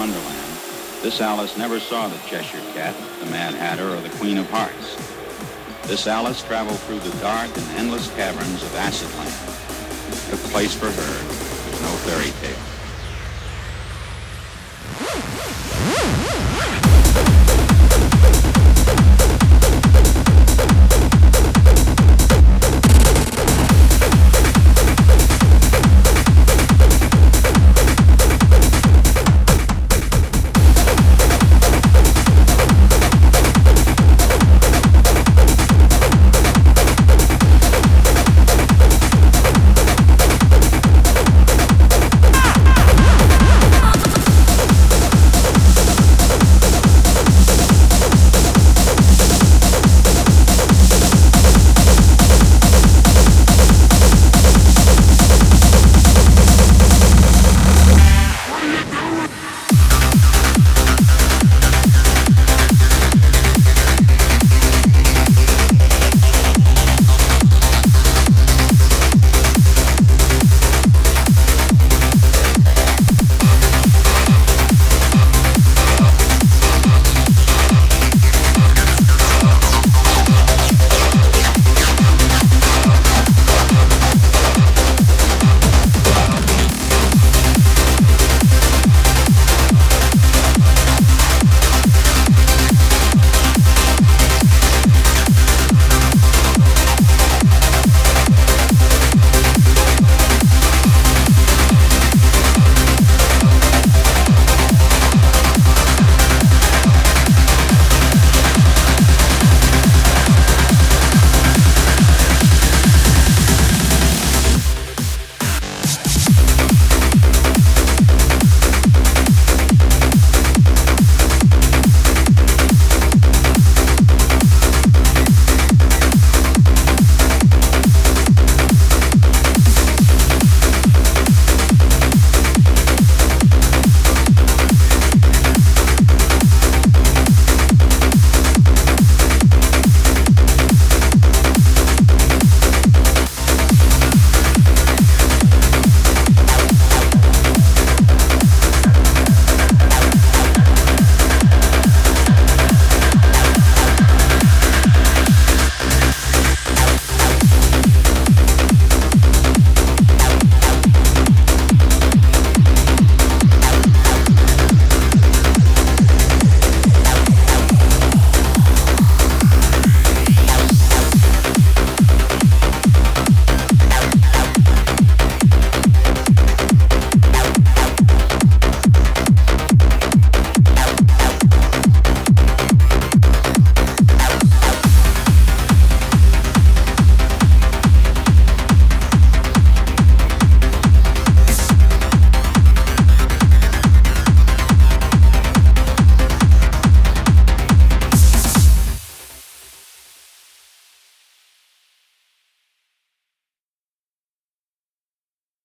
Wonderland, this Alice never saw the Cheshire Cat, the Mad Hatter, or the Queen of Hearts. This Alice traveled through the dark and endless caverns of Acidland. The place for her was no fairy tale.